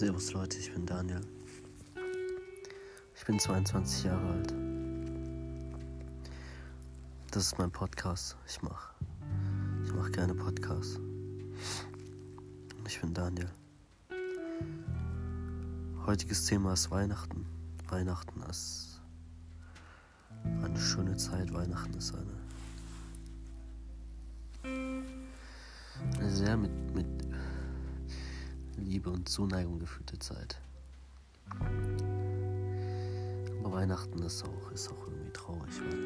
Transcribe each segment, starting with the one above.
Servus Leute, ich bin Daniel. Ich bin 22 Jahre alt. Das ist mein Podcast. Ich mache ich mach gerne Podcasts. Ich bin Daniel. Heutiges Thema ist Weihnachten. Weihnachten ist eine schöne Zeit. Weihnachten ist eine, eine sehr mit, mit Liebe und Zuneigung gefüllte Zeit. Aber Weihnachten ist auch, ist auch irgendwie traurig, weil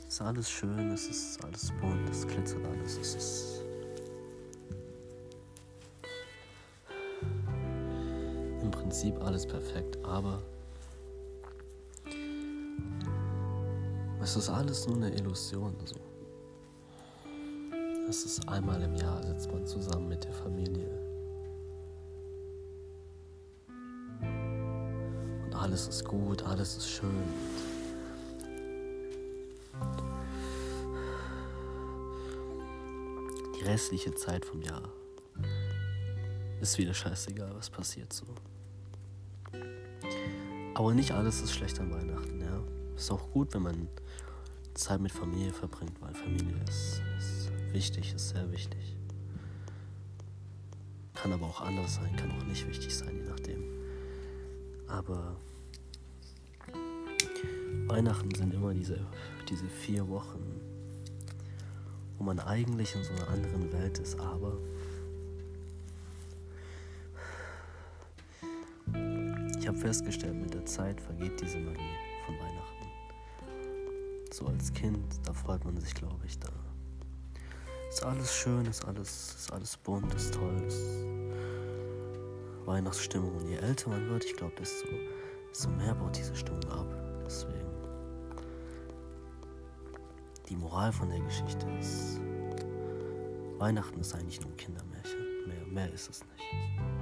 es ist alles schön, es ist alles bunt, es glitzert alles, es ist im Prinzip alles perfekt, aber es ist alles nur eine Illusion. So. Es ist einmal im Jahr, sitzt man zusammen mit der Familie. Und alles ist gut, alles ist schön. Die restliche Zeit vom Jahr ist wieder scheißegal, was passiert so. Aber nicht alles ist schlecht an Weihnachten, ja. Ist auch gut, wenn man Zeit mit Familie verbringt, weil Familie ist wichtig, ist sehr wichtig. Kann aber auch anders sein, kann auch nicht wichtig sein, je nachdem. Aber Weihnachten sind immer diese, diese vier Wochen, wo man eigentlich in so einer anderen Welt ist, aber ich habe festgestellt, mit der Zeit vergeht diese Magie von Weihnachten. So als Kind, da freut man sich, glaube ich, da ist alles schön, ist alles, ist alles bunt, ist toll, ist Weihnachtsstimmung. Und je älter man wird, ich glaube, desto, desto mehr baut diese Stimmung ab. Deswegen. Die Moral von der Geschichte ist, Weihnachten ist eigentlich nur ein Kindermärchen. Mehr, mehr ist es nicht.